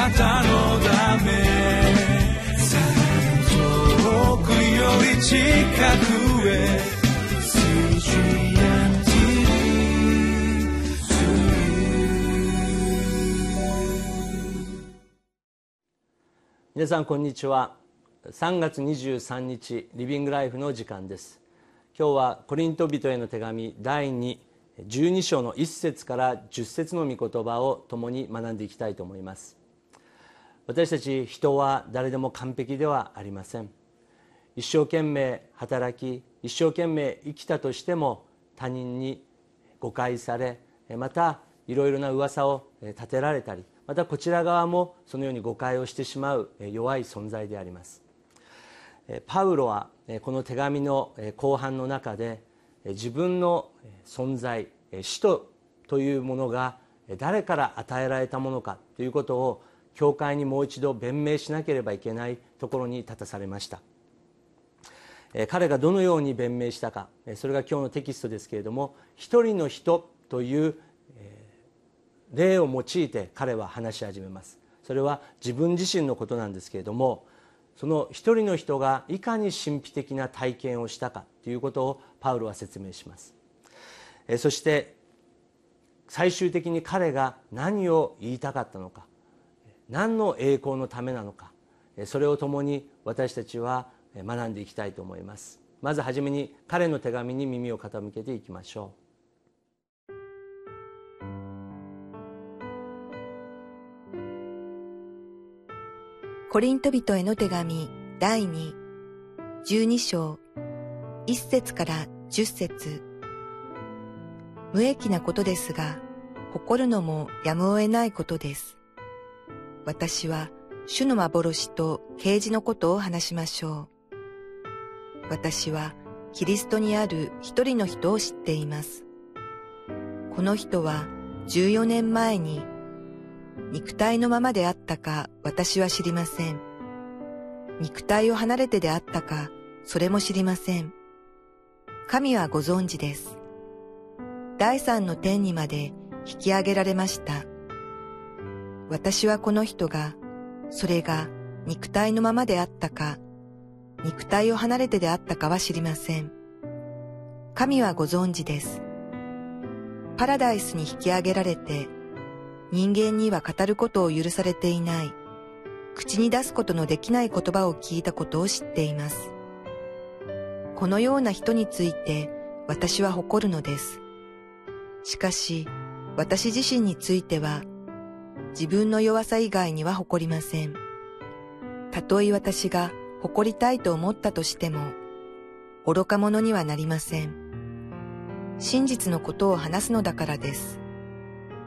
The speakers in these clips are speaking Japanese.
なたのため遠くより近くへ皆さんこんにちは3月23日リビングライフの時間です。今日はコリント人への手紙第212章の1節から10節の御言葉を共に学んでいきたいと思います。私たち人は誰でも完璧ではありません。一生懸命働き一生懸命生きたとしても他人に誤解されまたいろいろな噂を立てられたりまたこちら側もそのように誤解をしてしまう弱い存在であります。パウロはこの手紙の後半の中で自分の存在使徒というものが誰から与えられたものかということを教会にもう一度弁明しなければいけないところに立たされました。彼がどのように弁明したか。それが今日のテキストですけれども一人の人という例を用いて彼は話し始めます。それは自分自身のことなんですけれどもその一人の人がいかに神秘的な体験をしたかということをパウロは説明します。そして最終的に彼が何を言いたかったのか。何の栄光のためなのかそれを共に私たちは学んでいきたいと思います。まずはじめに彼の手紙に耳を傾けていきましょう。コリント人への手紙第2、12章、1節から10節。無益なことですが、誇るのもやむを得ないことです。私は主の幻と啓示のことを話しましょう。私はキリストにある一人の人を知っています。この人は14年前に肉体のままであったか私は知りません。肉体を離れてであったかそれも知りません。神はご存知です。第三の天にまで引き上げられました。私はこの人が、それが肉体のままであったか、肉体を離れてであったかは知りません。神はご存知です。パラダイスに引き上げられて、人間には語ることを許されていない、口に出すことのできない言葉を聞いたことを知っています。このような人について私は誇るのです。しかし、私自身については、自分の弱さ以外には誇りません。たとえ私が誇りたいと思ったとしても、愚か者にはなりません。真実のことを話すのだからです。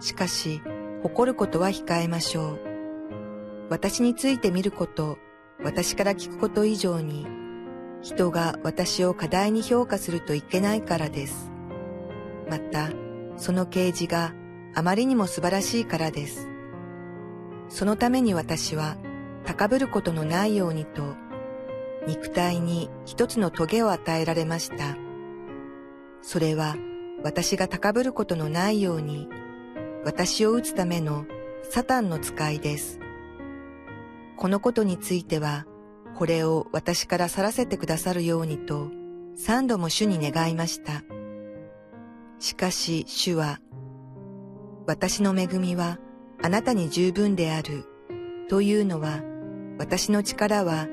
しかし、誇ることは控えましょう。私について見ること、私から聞くこと以上に、人が私を過大に評価するといけないからです。また、その啓示があまりにも素晴らしいからです。そのために私は高ぶることのないようにと、肉体に一つの棘を与えられました。それは私が高ぶることのないように、私を打つためのサタンの使いです。このことについては、これを私から去らせてくださるようにと、三度も主に願いました。しかし主は、私の恵みはあなたに十分である、というのは、私の力は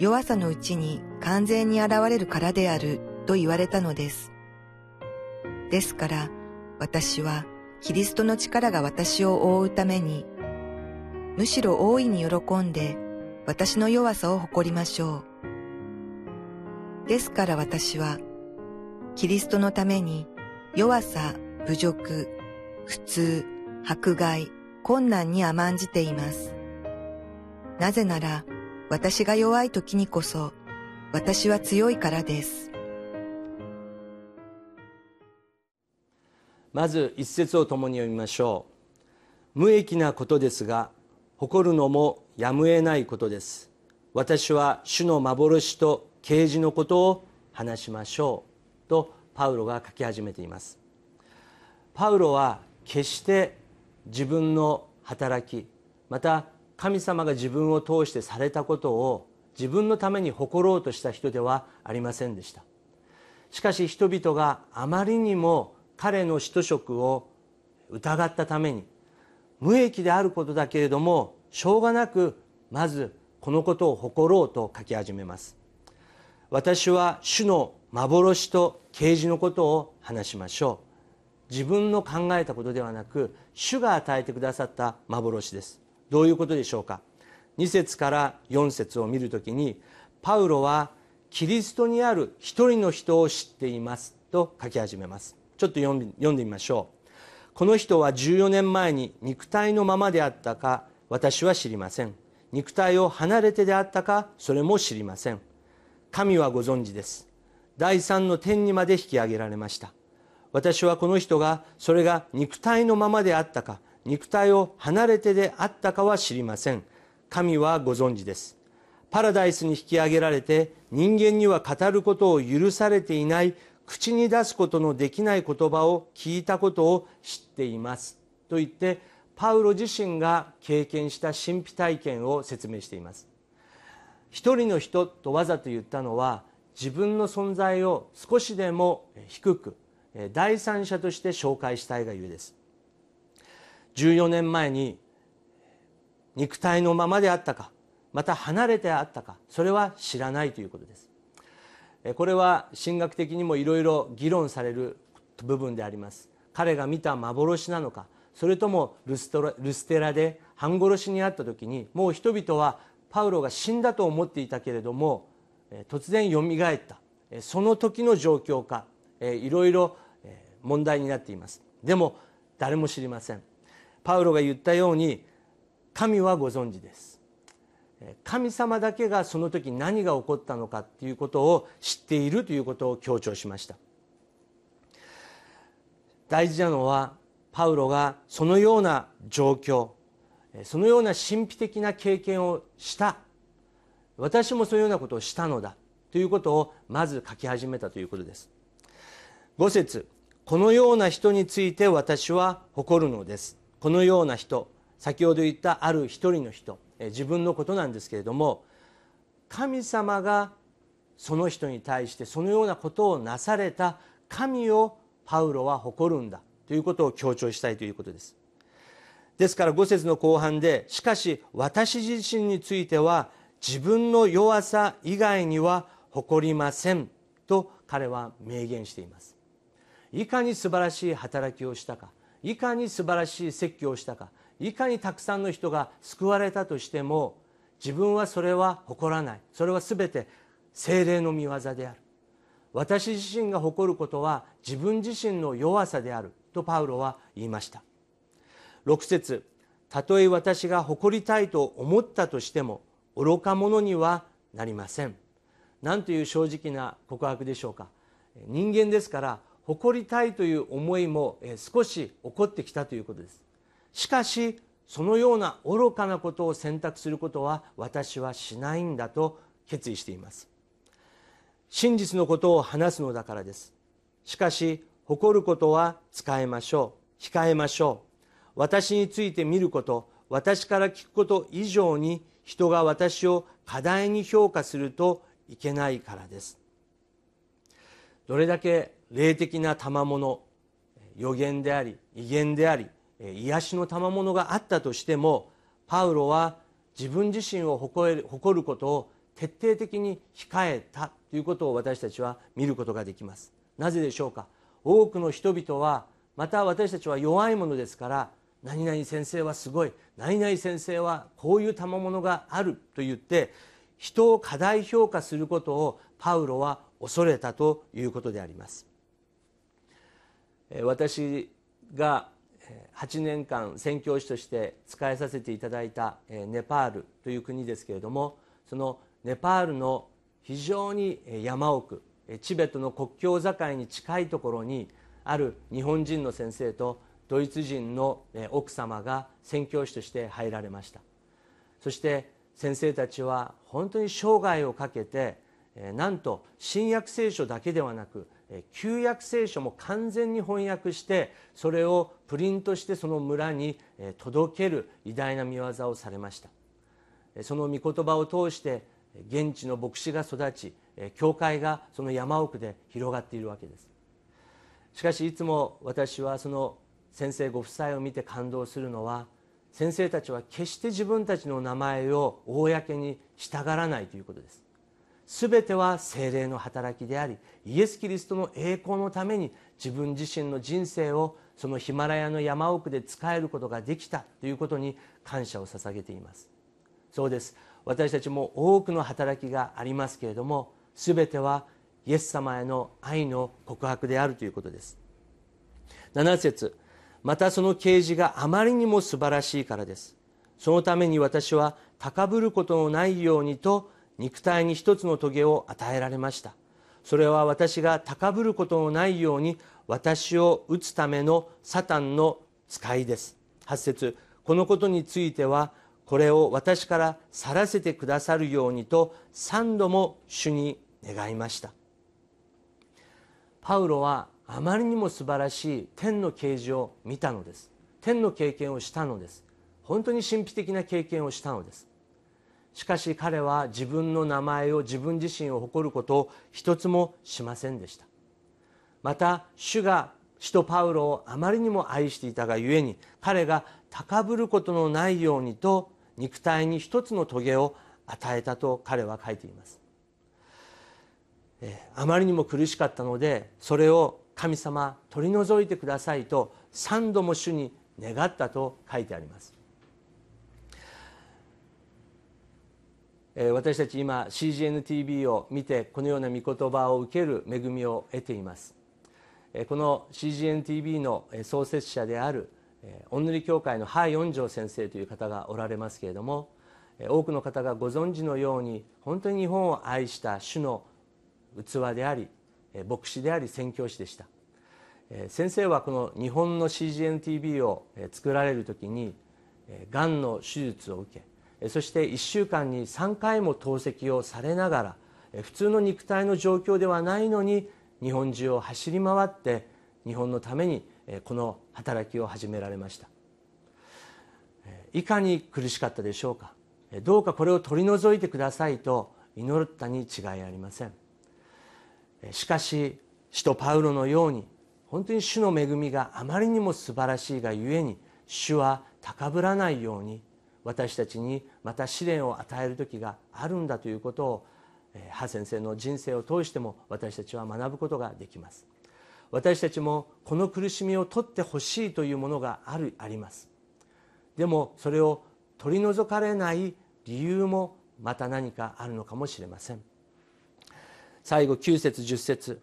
弱さのうちに完全に現れるからである、と言われたのです。ですから、私はキリストの力が私を覆うために、むしろ大いに喜んで私の弱さを誇りましょう。ですから私は、キリストのために弱さ、侮辱、苦痛、迫害、困難に甘んじています。なぜなら、私が弱い時にこそ、私は強いからです。まず一節を共に読みましょう無益なことですが誇るのもやむをないことです私は主の幻と啓示のことを話しましょうとパウロが書き始めていますパウロは決して自分の働きまた神様が自分を通してされたことを自分のために誇ろうとした人ではありませんでした。しかし人々があまりにも彼の使徒職を疑ったために無益であることだけれどもしょうがなくまずこのことを誇ろうと書き始めます。私は主の幻と啓示のことを話しましょう。自分の考えたことではなく主が与えてくださった幻です。どういうことでしょうか？2節から4節を見るときにパウロはキリストにある一人の人を知っていますと書き始めます。ちょっと読んでみましょう。この人は14年前に肉体のままであったか私は知りません。肉体を離れてであったかそれも知りません。神はご存知です。第三の天にまで引き上げられました。私はこの人がそれが肉体のままであったか肉体を離れてであったかは知りません。神はご存知です。パラダイスに引き上げられて人間には語ることを許されていない口に出すことのできない言葉を聞いたことを知っています。と言ってパウロ自身が経験した神秘体験を説明しています。一人の人とわざと言ったのは自分の存在を少しでも低く第三者として紹介したいがゆえです。14年前に肉体のままであったかまた離れてあったかそれは知らないということです。これは神学的にもいろいろ議論される部分であります。彼が見た幻なのかそれともルストラルステラで半殺しにあった時にもう人々はパウロが死んだと思っていたけれども突然よみがえったその時の状況かいろいろ問題になっています。でも誰も知りません。パウロが言ったように神はご存知です。神様だけがその時何が起こったのかということを知っているということを強調しました。大事なのはパウロがそのような状況そのような神秘的な経験をした。私もそういうようなことをしたのだということをまず書き始めたということです。5節このような人について私は誇るのです。このような人先ほど言ったある一人の人自分のことなんですけれども神様がその人に対してそのようなことをなされた神をパウロは誇るんだということを強調したいということです。ですから5節の後半でしかし私自身については自分の弱さ以外には誇りませんと彼は明言しています。いかに素晴らしい働きをしたかいかに素晴らしい説教をしたかいかにたくさんの人が救われたとしても自分はそれは誇らない。それは全て精霊の見業である。私自身が誇ることは自分自身の弱さである。とパウロは言いました。6節たとえ私が誇りたいと思ったとしても愚か者にはなりません。何という正直な告白でしょうか。人間ですから誇りたいという思いも少し起こってきたということです。しかしそのような愚かなことを選択することは私はしないんだと決意しています。真実のことを話すのだからです。しかし誇ることは使いましょう。控えましょう。私について見ること私から聞くこと以上に人が私を過大に評価するといけないからです。どれだけ霊的な賜物予言であり威厳であり癒しの賜物があったとしてもパウロは自分自身を誇ることを徹底的に控えたということを私たちは見ることができます。なぜでしょうか？多くの人々はまた私たちは弱いものですから何々先生はすごい何々先生はこういう賜物があると言って人を過大評価することをパウロは恐れたということであります。私が8年間宣教師として仕えさせていただいたネパールという国ですけれどもそのネパールの非常に山奥チベットの国境境に近いところにある日本人の先生とドイツ人の奥様が宣教師として入られました。そして先生たちは本当に生涯をかけてなんと新約聖書だけではなく旧約聖書も完全に翻訳してそれをプリントしてその村に届ける偉大な見業をされました。その御言葉を通して現地の牧師が育ち教会がその山奥で広がっているわけです。しかしいつも私はその先生ご夫妻を見て感動するのは先生たちは決して自分たちの名前を公にしたがらないということです。全ては精霊の働きでありイエス・キリストの栄光のために自分自身の人生をそのヒマラヤの山奥で仕えることができたということに感謝を捧げています。そうです。私たちも多くの働きがありますけれども全てはイエス様への愛の告白であるということです。7節。またその啓示があまりにも素晴らしいからです。そのために私は高ぶることのないようにと肉体に一つの棘を与えられました。それは私が高ぶることのないように私を打つためのサタンの使いです。8節このことについてはこれを私から去らせてくださるようにと3度も主に願いました。パウロはあまりにも素晴らしい天の啓示を見たのです。天の経験をしたのです。本当に神秘的な経験をしたのです。しかし彼は自分の名前を自分自身を誇ることを一つもしませんでした。また主が使徒パウロをあまりにも愛していたがゆえに彼が高ぶることのないようにと肉体に一つの棘を与えたと彼は書いています。あまりにも苦しかったのでそれを神様取り除いてくださいと3度も主に願ったと書いてあります。私たち今 CGNTV を見てこのような御言葉を受ける恵みを得ています。この CGNTV の創設者である御塗教会のハ四条先生という方がおられますけれども多くの方がご存知のように本当に日本を愛した主の器であり牧師であり宣教師でした。先生はこの日本の CGNTV を作られる時にがんの手術を受けそして1週間に3回も透析をされながら普通の肉体の状況ではないのに日本中を走り回って日本のためにこの働きを始められました。いかに苦しかったでしょうか。どうかこれを取り除いてくださいと祈ったに違いありません。しかし使徒パウロのように本当に主の恵みがあまりにも素晴らしいがゆえに主は高ぶらないように私たちにまた試練を与える時があるんだということをハ先生の人生を通しても私たちは学ぶことができます。私たちもこの苦しみを取ってほしいというものがあるあります。でもそれを取り除かれない理由もまた何かあるのかもしれません。最後9節10節。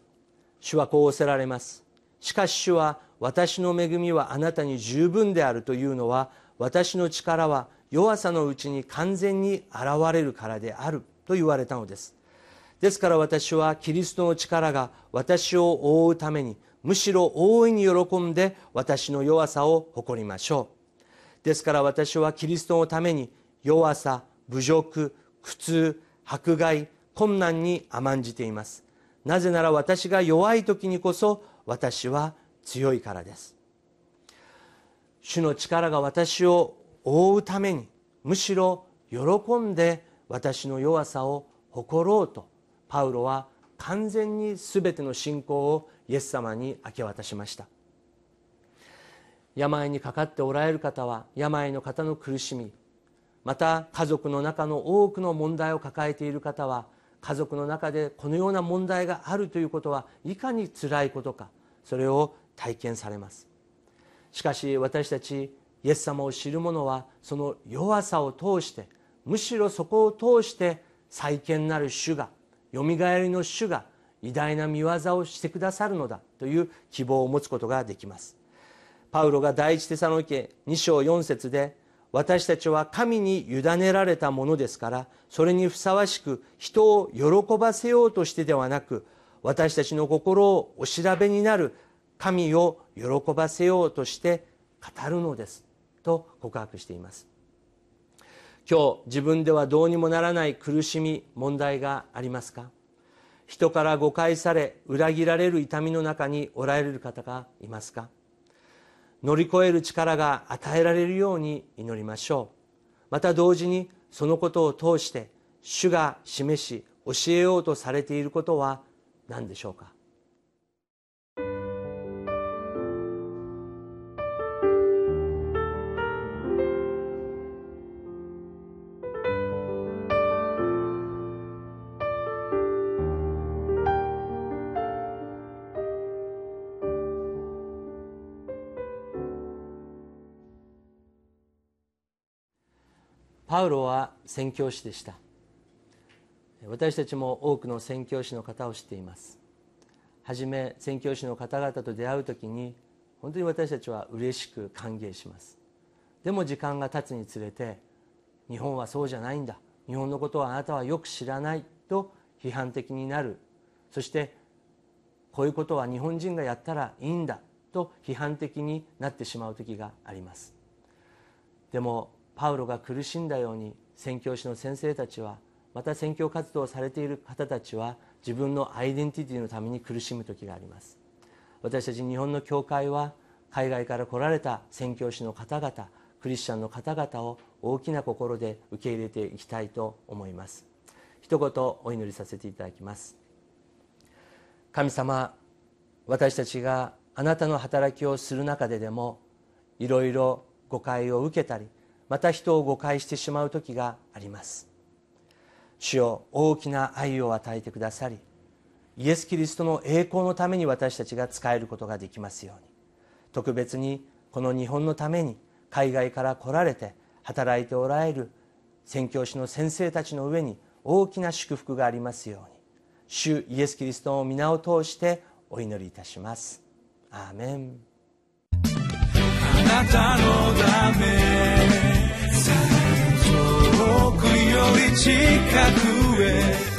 主はこうおせられます。しかし主は私の恵みはあなたに十分であるというのは私の力は弱さのうちに完全に現れるからであると言われたのです。ですから私はキリストの力が私を覆うためにむしろ大いに喜んで私の弱さを誇りましょう。ですから私はキリストのために弱さ侮辱苦痛迫害困難に甘んじています。なぜなら私が弱い時にこそ私は強いからです。主の力が私を覆うためにむしろ喜んで私の弱さを誇ろうとパウロは完全に全ての信仰をイエス様に明け渡しました。病にかかっておられる方は病の方の苦しみまた家族の中の多くの問題を抱えている方は家族の中でこのような問題があるということはいかにつらいことかそれを体験されます。しかし私たちイエス様を知る者はその弱さを通してむしろそこを通して再建なる主がよみがえりの主が偉大な見業をしてくださるのだという希望を持つことができます。パウロが第一テサロニケ2章4節で私たちは神に委ねられたものですからそれにふさわしく人を喜ばせようとしてではなく私たちの心をお調べになる神を喜ばせようとして語るのです。と告白しています。今日自分ではどうにもならない苦しみ問題がありますか？人から誤解され裏切られる痛みの中におられる方がいますか？乗り越える力が与えられるように祈りましょう。また同時にそのことを通して主が示し教えようとされていることは何でしょうか？パウロは宣教師でした。私たちも多くの宣教師の方を知っています。はじめ宣教師の方々と出会う時に本当に私たちは嬉しく歓迎します。でも時間が経つにつれて日本はそうじゃないんだ。日本のことはあなたはよく知らないと批判的になる。そしてこういうことは日本人がやったらいいんだと批判的になってしまう時があります。でもパウロが苦しんだように宣教師の先生たちはまた宣教活動をされている方たちは自分のアイデンティティのために苦しむ時があります。私たち日本の教会は海外から来られた宣教師の方々クリスチャンの方々を大きな心で受け入れていきたいと思います。一言お祈りさせていただきます。神様私たちがあなたの働きをする中ででもいろいろ誤解を受けたりまた人を誤解してしまう時があります。主よ大きな愛を与えてくださりイエス・キリストの栄光のために私たちが使えることができますように。特別にこの日本のために海外から来られて働いておられる宣教師の先生たちの上に大きな祝福がありますように。主イエス・キリストの皆を通してお祈りいたします。アーメン。あなたのため。より近くへ